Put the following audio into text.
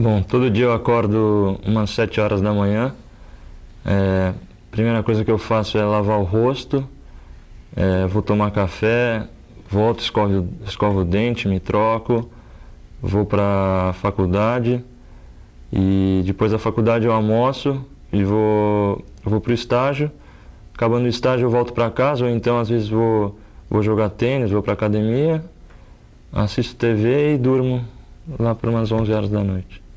Bom, todo dia eu acordo umas 7 horas da manhã. É, primeira coisa que eu faço é lavar o rosto, é, vou tomar café, volto, escovo, escovo o dente, me troco, vou para a faculdade e depois da faculdade eu almoço e vou, vou para o estágio. Acabando o estágio eu volto para casa ou então às vezes vou, vou jogar tênis, vou para academia, assisto TV e durmo lá por umas 11 horas da noite.